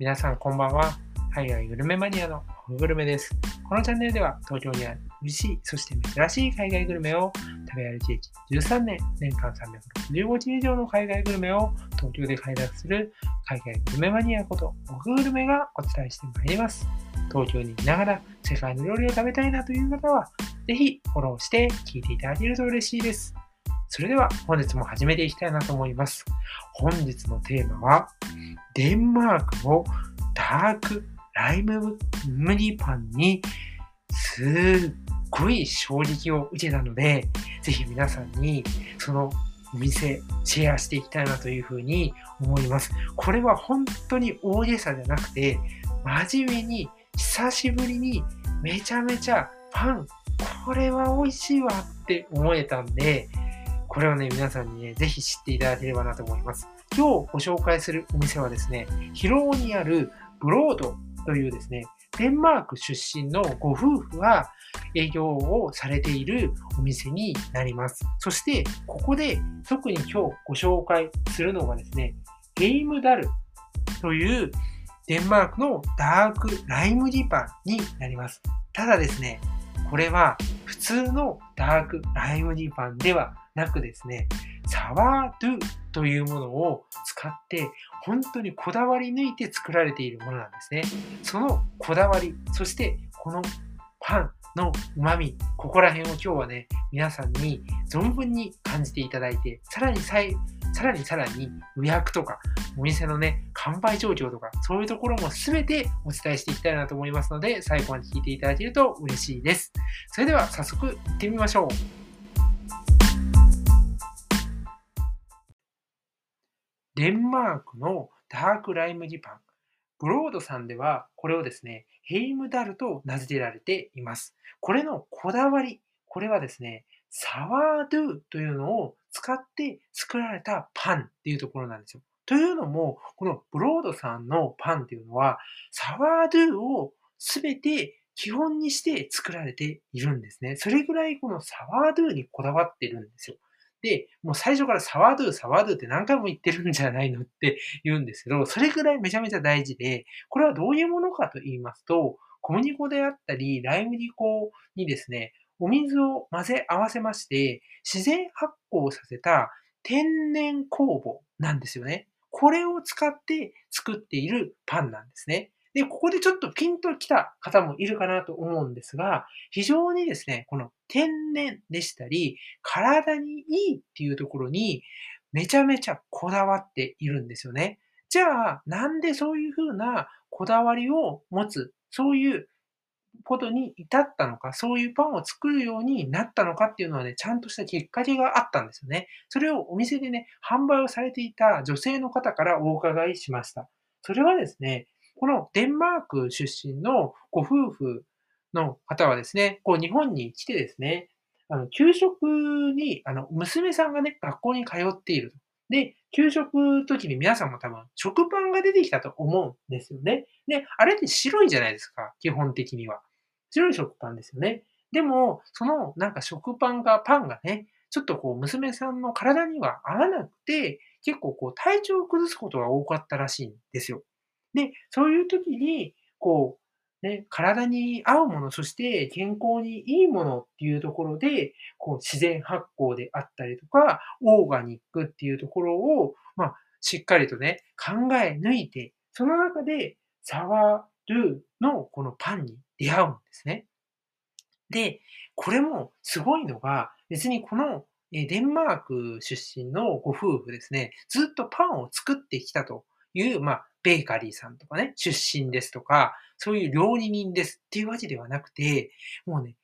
皆さんこんばんは。海外グルメマニアのホグルメです。このチャンネルでは東京にある美味しい、そして珍しい海外グルメを食べ歩き歴13年、年間365日以上の海外グルメを東京で開拓する海外グルメマニアことホググルメがお伝えしてまいります。東京にいながら世界の料理を食べたいなという方は、ぜひフォローして聞いていただけると嬉しいです。それでは本日も始めていきたいなと思います。本日のテーマは、デンマークのダークライムムリパンにすっごい衝撃を受けたので、ぜひ皆さんにそのお店シェアしていきたいなというふうに思います。これは本当に大げさじゃなくて、真面目に久しぶりにめちゃめちゃパン、これは美味しいわって思えたんで、これをね、皆さんにね、ぜひ知っていただければなと思います。今日ご紹介するお店はですね、広尾にあるブロードというですね、デンマーク出身のご夫婦が営業をされているお店になります。そして、ここで特に今日ご紹介するのがですね、ゲームダルというデンマークのダークライムリパンになります。ただですね、これは普通のダークライムリパンではなくですね、サワードゥというものを使って本当にこだわり抜いて作られているものなんですね。そのこだわり、そしてこのパンの旨味、ここら辺を今日はね、皆さんに存分に感じていただいて、さらにささらにさらに予約とか、お店のね、完売状況とか、そういうところも全てお伝えしていきたいなと思いますので、最後まで聞いていただけると嬉しいです。それでは早速行ってみましょう。デンマークのダークライムジパン。ブロードさんではこれをですね、ヘイムダルと名付けられています。これのこだわり、これはですね、サワードゥというのを使って作られたパンっていうところなんですよ。というのも、このブロードさんのパンっていうのは、サワードゥをすべて基本にして作られているんですね。それぐらいこのサワードゥにこだわってるんですよ。で、もう最初からサワードゥ、サワードゥって何回も言ってるんじゃないのって言うんですけど、それぐらいめちゃめちゃ大事で、これはどういうものかと言いますと、小麦粉であったり、ライ麦粉にですね、お水を混ぜ合わせまして、自然発酵させた天然酵母なんですよね。これを使って作っているパンなんですね。で、ここでちょっとピンときた方もいるかなと思うんですが、非常にですね、この天然でしたり、体にいいっていうところにめちゃめちゃこだわっているんですよね。じゃあ、なんでそういうふうなこだわりを持つ、そういうことに至ったのか、そういうパンを作るようになったのかっていうのはね、ちゃんとしたきっかけがあったんですよね。それをお店でね、販売をされていた女性の方からお伺いしました。それはですね、このデンマーク出身のご夫婦の方はですね、こう日本に来てですね、あの、給食に、あの、娘さんがね、学校に通っている。で、給食時に皆さんも多分、食パンが出てきたと思うんですよね。で、あれって白いじゃないですか、基本的には。白い食パンですよね。でも、そのなんか食パンが、パンがね、ちょっとこう娘さんの体には合わなくて、結構こう体調を崩すことが多かったらしいんですよ。で、そういう時に、こう、ね、体に合うもの、そして健康にいいものっていうところで、こう自然発酵であったりとか、オーガニックっていうところを、まあ、しっかりとね、考え抜いて、その中でサワルーのこのパンに出会うんですね。で、これもすごいのが、別にこのデンマーク出身のご夫婦ですね、ずっとパンを作ってきたという、まあ、ベーカリーさんとかね、出身ですとか、そういう料理人ですっていうわけではなくて、もうね、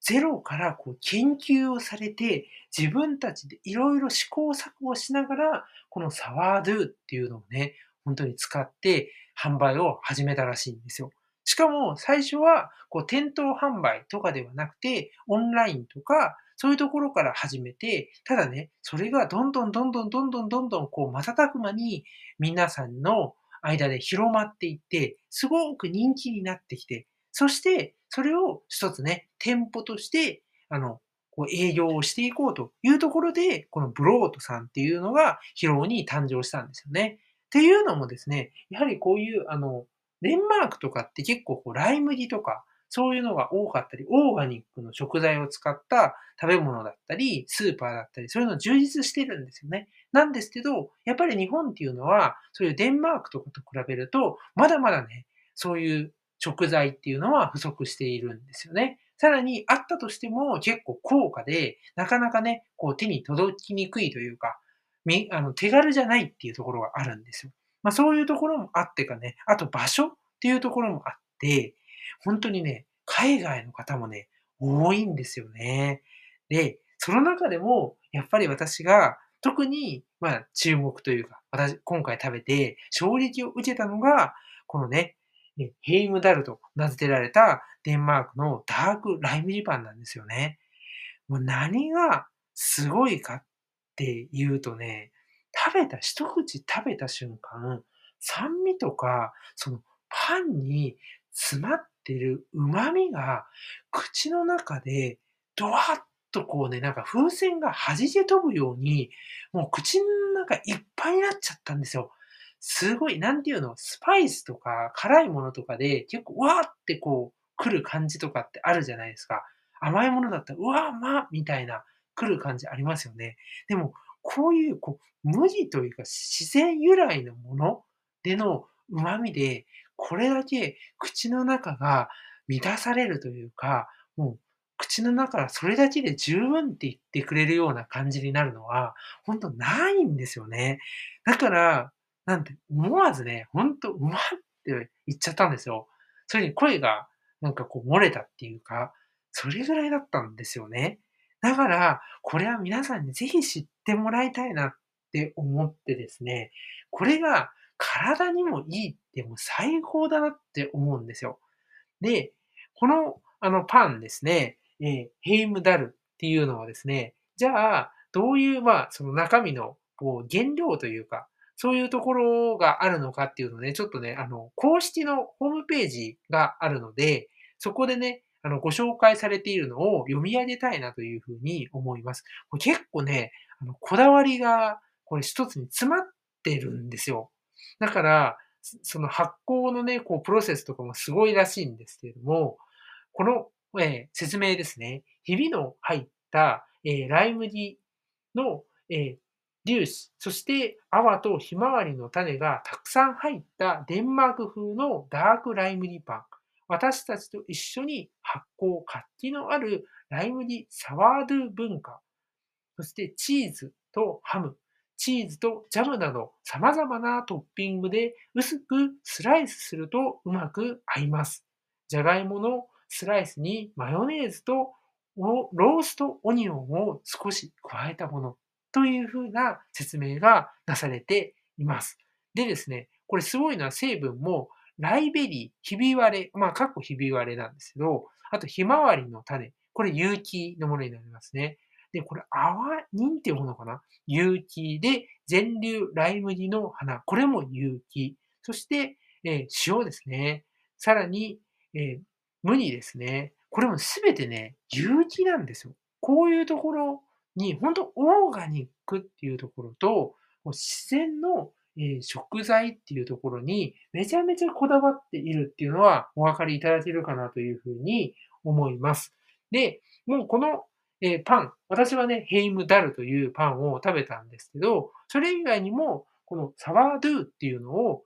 ゼロからこう研究をされて、自分たちでいろいろ試行錯誤しながら、このサワードゥっていうのをね、本当に使って販売を始めたらしいんですよ。しかも最初はこう店頭販売とかではなくて、オンラインとかそういうところから始めて、ただね、それがどんどんどんどんどんどんどんどんこう瞬く間に皆さんの間で広まっていって、すごく人気になってきて、そしてそれを一つね、店舗として、あの、こう営業をしていこうというところで、このブロートさんっていうのが広尾に誕生したんですよね。っていうのもですね、やはりこういう、あの、デンマークとかって結構こうライ麦とか、そういうのが多かったり、オーガニックの食材を使った食べ物だったり、スーパーだったり、そういうの充実してるんですよね。なんですけど、やっぱり日本っていうのは、そういうデンマークとかと比べると、まだまだね、そういう食材っていうのは不足しているんですよね。さらに、あったとしても結構高価で、なかなかね、こう手に届きにくいというか、あの手軽じゃないっていうところがあるんですよ。まあそういうところもあってかね、あと場所っていうところもあって、本当にね、海外の方もね、多いんですよね。で、その中でも、やっぱり私が特に、まあ、注目というか、私、今回食べて衝撃を受けたのが、このね、ヘイムダルと名付けられたデンマークのダークライ麦パンなんですよね。もう何がすごいかっていうとね、食べた、一口食べた瞬間、酸味とか、そのパンに詰まってる旨味が口の中でドワッとこうね、なんか風船が弾け飛ぶように、もう口の中いっぱいになっちゃったんですよ。すごい、なんていうの、スパイスとか辛いものとかで結構わーってこう来る感じとかってあるじゃないですか。甘いものだったら、うわーまあみたいな来る感じありますよね。でも、こういう、こう、無地というか自然由来のものでの旨味で、これだけ口の中が満たされるというか、もう口の中がそれだけで十分って言ってくれるような感じになるのは、本当ないんですよね。だから、なんて、思わずね、ほんと、うまって言っちゃったんですよ。それに声が、なんかこう漏れたっていうか、それぐらいだったんですよね。だから、これは皆さんにぜひ知ってもらいたいなって思ってですね、これが体にもいいってもう最高だなって思うんですよ。で、このあのパンですね、えー、ヘイムダルっていうのはですね、じゃあ、どういう、まあ、その中身のこう原料というか、そういうところがあるのかっていうのね、ちょっとね、あの、公式のホームページがあるので、そこでね、あの、ご紹介されているのを読み上げたいなというふうに思います。結構ね、あの、こだわりが、これ一つに詰まってるんですよ。だから、その発酵のね、こう、プロセスとかもすごいらしいんですけれども、この、えー、説明ですね。ひびの入った、えー、ライ麦の、えー、粒子、そして泡とひまわりの種がたくさん入ったデンマーク風のダークライ麦パン。私たちと一緒に発酵、活気のあるライ麦サワードゥ文化。そしてチーズとハム、チーズとジャムなど様々なトッピングで薄くスライスするとうまく合います。じゃがいものスライスにマヨネーズとローストオニオンを少し加えたものというふうな説明がなされています。でですね、これすごいのは成分もライベリー、ひび割れ、まあ、かっこひび割れなんですけど、あとひまわりの種、これ有機のものになりますね。で、これ、泡人って読むのかな？有機で、全粒ライ麦の花。これも有機。そして、えー、塩ですね。さらに、えー、麦ですね。これもすべてね、有機なんですよ。こういうところに、本当オーガニックっていうところと、自然の、え、食材っていうところにめちゃめちゃこだわっているっていうのはお分かりいただけるかなというふうに思います。で、もうこのえ、パン。私はね、ヘイムダルというパンを食べたんですけど、それ以外にも、このサワードゥっていうのを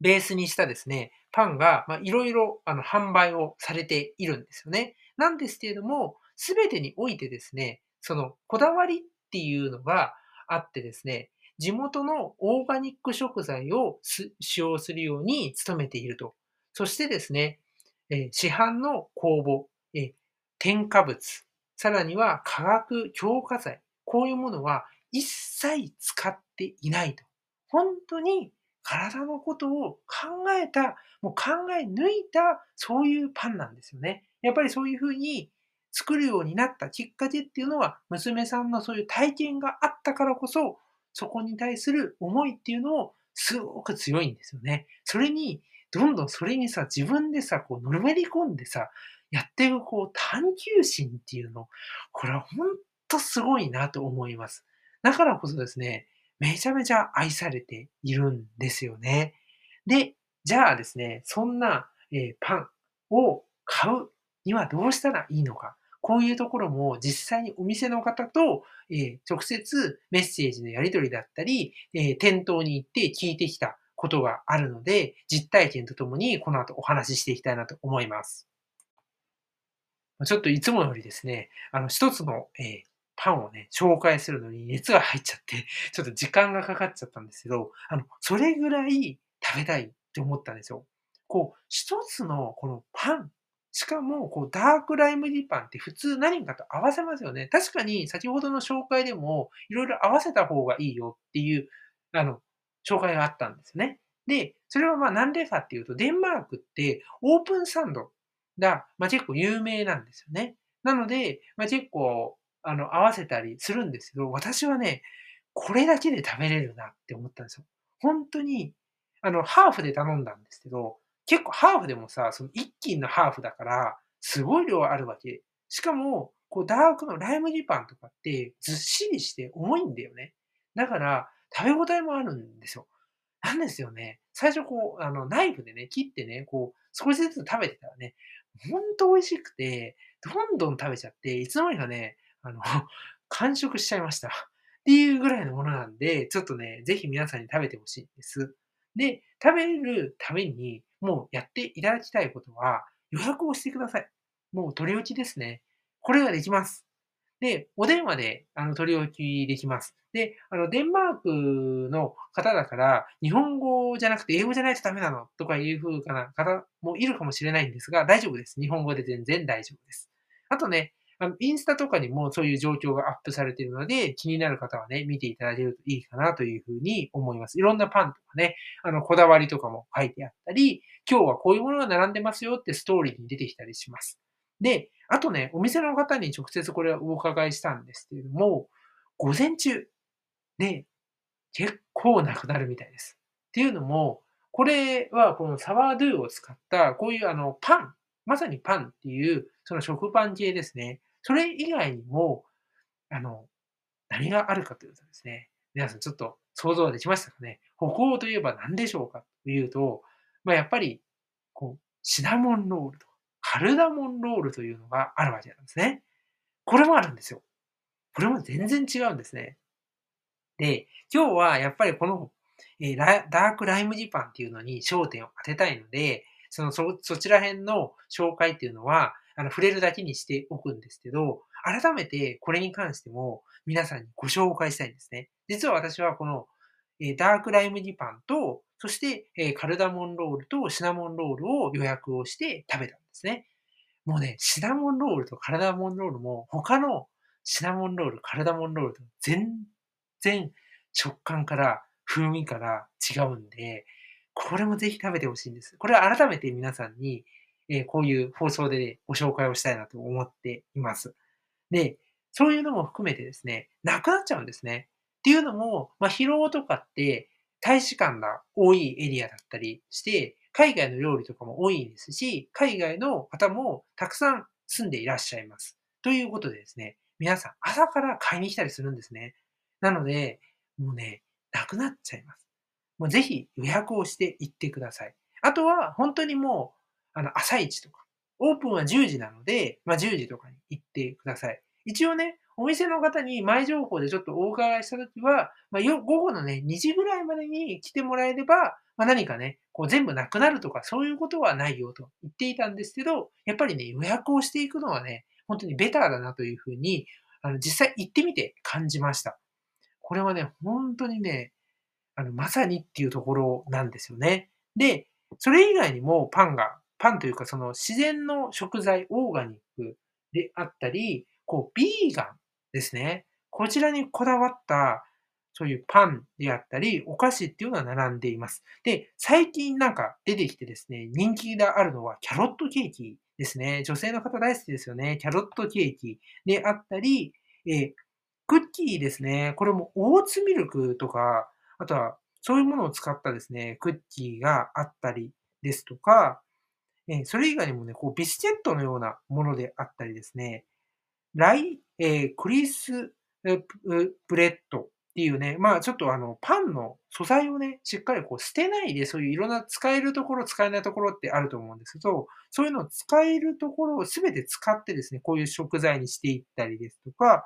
ベースにしたですね、パンが、まあ、いろいろ、あの、販売をされているんですよね。なんですけれども、すべてにおいてですね、その、こだわりっていうのがあってですね、地元のオーガニック食材を使用するように努めていると。そしてですね、市販の酵母、添加物、さらには化学強化剤。こういうものは一切使っていないと。本当に体のことを考えた、もう考え抜いた、そういうパンなんですよね。やっぱりそういうふうに作るようになったきっかけっていうのは、娘さんのそういう体験があったからこそ、そこに対する思いっていうのをすごく強いんですよね。それに、どんどんそれにさ、自分でさ、こう、のめり込んでさ、やっていくこう探求心っていうの、これは本当すごいなと思います。だからこそですね、めちゃめちゃ愛されているんですよね。で、じゃあですね、そんな、えー、パンを買うにはどうしたらいいのか。こういうところも実際にお店の方と、え、直接メッセージのやり取りだったり、え、店頭に行って聞いてきたことがあるので、実体験とともにこの後お話ししていきたいなと思います。ちょっといつもよりですね、あの、一つの、え、パンをね、紹介するのに熱が入っちゃって、ちょっと時間がかかっちゃったんですけど、あの、それぐらい食べたいって思ったんですよ。こう、一つのこのパン、しかも、こう、ダークライムディパンって普通何かと合わせますよね。確かに先ほどの紹介でも、いろいろ合わせた方がいいよっていう、あの、紹介があったんですね。で、それはまあなんでかっていうと、デンマークってオープンサンドが、まあ、結構有名なんですよね。なので、まあ、結構、あの、合わせたりするんですけど、私はね、これだけで食べれるなって思ったんですよ。本当に、あの、ハーフで頼んだんですけど、結構ハーフでもさ、その一斤のハーフだから、すごい量あるわけ。しかも、こう、ダークのライ麦パンとかって、ずっしりして重いんだよね。だから、食べ応えもあるんですよ。なんですよね。最初こう、あの、ナイフでね、切ってね、こう、少しずつ食べてたらね、ほんと美味しくて、どんどん食べちゃって、いつの間にかね、あの、完食しちゃいました。っていうぐらいのものなんで、ちょっとね、ぜひ皆さんに食べてほしいんです。で、食べるために、もうやっていただきたいことは、予約をしてください。もう取り置きですね。これができます。で、お電話で、あの、取り置きできます。で、あの、デンマークの方だから、日本語じゃなくて英語じゃないとダメなのとかいう風な方もいるかもしれないんですが、大丈夫です。日本語で全然大丈夫です。あとね、あの、インスタとかにもそういう状況がアップされているので、気になる方はね、見ていただけるといいかなというふうに思います。いろんなパンとかね、あの、こだわりとかも書いてあったり、今日はこういうものが並んでますよってストーリーに出てきたりします。で、あとね、お店の方に直接これはお伺いしたんですけれども、午前中で結構なくなるみたいです。っていうのも、これはこのサワードゥを使った、こういうあのパン、まさにパンっていう、その食パン系ですね。それ以外にも、あの、何があるかというとですね、皆さんちょっと想像できましたかね？歩行といえば何でしょうかというと、まあ、やっぱり、こう、シナモンロールとか、カルダモンロールというのがあるわけなんですね。これもあるんですよ。これも全然違うんですね。で、今日はやっぱりこの、えー、ダークライムジパンっていうのに焦点を当てたいので、そのそ、そちら辺の紹介っていうのは、あの、触れるだけにしておくんですけど、改めてこれに関しても皆さんにご紹介したいんですね。実は私はこの、え、ダークライムジパンと、そして、え、カルダモンロールとシナモンロールを予約をして食べたんですね。もうね、シナモンロールとカルダモンロールも他のシナモンロール、カルダモンロールと全然食感から風味から違うんで、これもぜひ食べてほしいんです。これは改めて皆さんに、えー、こういう放送でねご紹介をしたいなと思っています。で、そういうのも含めてですね、なくなっちゃうんですね。っていうのも、まあ、疲労とかって大使館が多いエリアだったりして、海外の料理とかも多いですし、海外の方もたくさん住んでいらっしゃいます。ということでですね、皆さん朝から買いに来たりするんですね。なので、もうね、なくなっちゃいます。もうぜひ予約をして行ってください。あとは、本当にもう、あの、朝一とか、オープンは10時なので、まあ、10時とかに行ってください。一応ね、お店の方に前情報でちょっとお伺いしたときは、まあ、午後のね、2時ぐらいまでに来てもらえれば、まあ、何かね、こう全部なくなるとかそういうことはないよと言っていたんですけど、やっぱりね、予約をしていくのはね、本当にベターだなというふうに、あの、実際行ってみて感じました。これはね、本当にね、あの、まさにっていうところなんですよね。で、それ以外にもパンが、パンというかその自然の食材、オーガニックであったり、こう、ビーガンですね。こちらにこだわった、そういうパンであったり、お菓子っていうのは並んでいます。で、最近なんか出てきてですね、人気があるのはキャロットケーキですね。女性の方大好きですよね。キャロットケーキであったり、えー、クッキーですね。これもオーツミルクとか、あとはそういうものを使ったですね、クッキーがあったりですとか、えそれ以外にもね、こうビスケットのようなものであったりですね、ライ、え、クリスプレッドっていうね、まあ、ちょっとあの、パンの素材をね、しっかりこう捨てないで、そういういろんな使えるところ、使えないところってあると思うんですけど、そういうのを使えるところを全て使ってですね、こういう食材にしていったりですとか、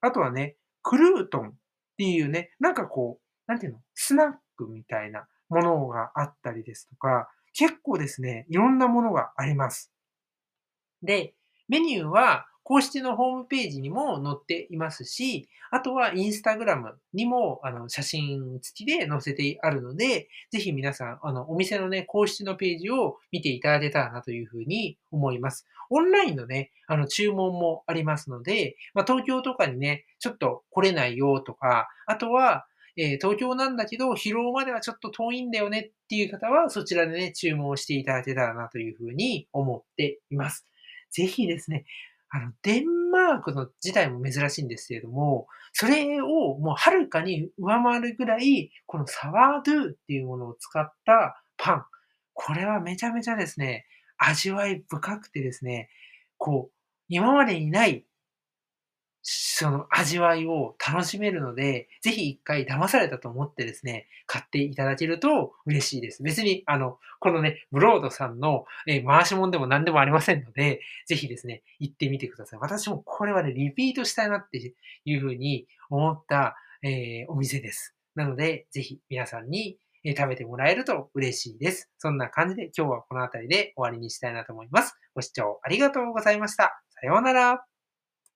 あとはね、クルートンっていうね、なんかこう、なんていうの、スナックみたいなものがあったりですとか、結構ですね、いろんなものがあります。で、メニューは公式のホームページにも載っていますし、あとはインスタグラムにもあの写真付きで載せてあるので、ぜひ皆さん、あのお店のね、公式のページを見ていただけたらなというふうに思います。オンラインのね、あの注文もありますので、まあ、東京とかにね、ちょっと来れないよとか、あとは、えー、東京なんだけど、疲労まではちょっと遠いんだよねっていう方は、そちらでね、注文していただけたらなというふうに思っています。ぜひですね、あの、デンマークの自体も珍しいんですけれども、それをもうはるかに上回るぐらい、このサワードゥっていうものを使ったパン。これはめちゃめちゃですね、味わい深くてですね、こう、今までにないその味わいを楽しめるので、ぜひ一回騙されたと思ってですね、買っていただけると嬉しいです。別に、あの、このね、ブロードさんの、え回し物でも何でもありませんので、ぜひですね、行ってみてください。私もこれはね、リピートしたいなっていうふうに思った、えー、お店です。なので、ぜひ皆さんにえ食べてもらえると嬉しいです。そんな感じで今日はこの辺りで終わりにしたいなと思います。ご視聴ありがとうございました。さようなら。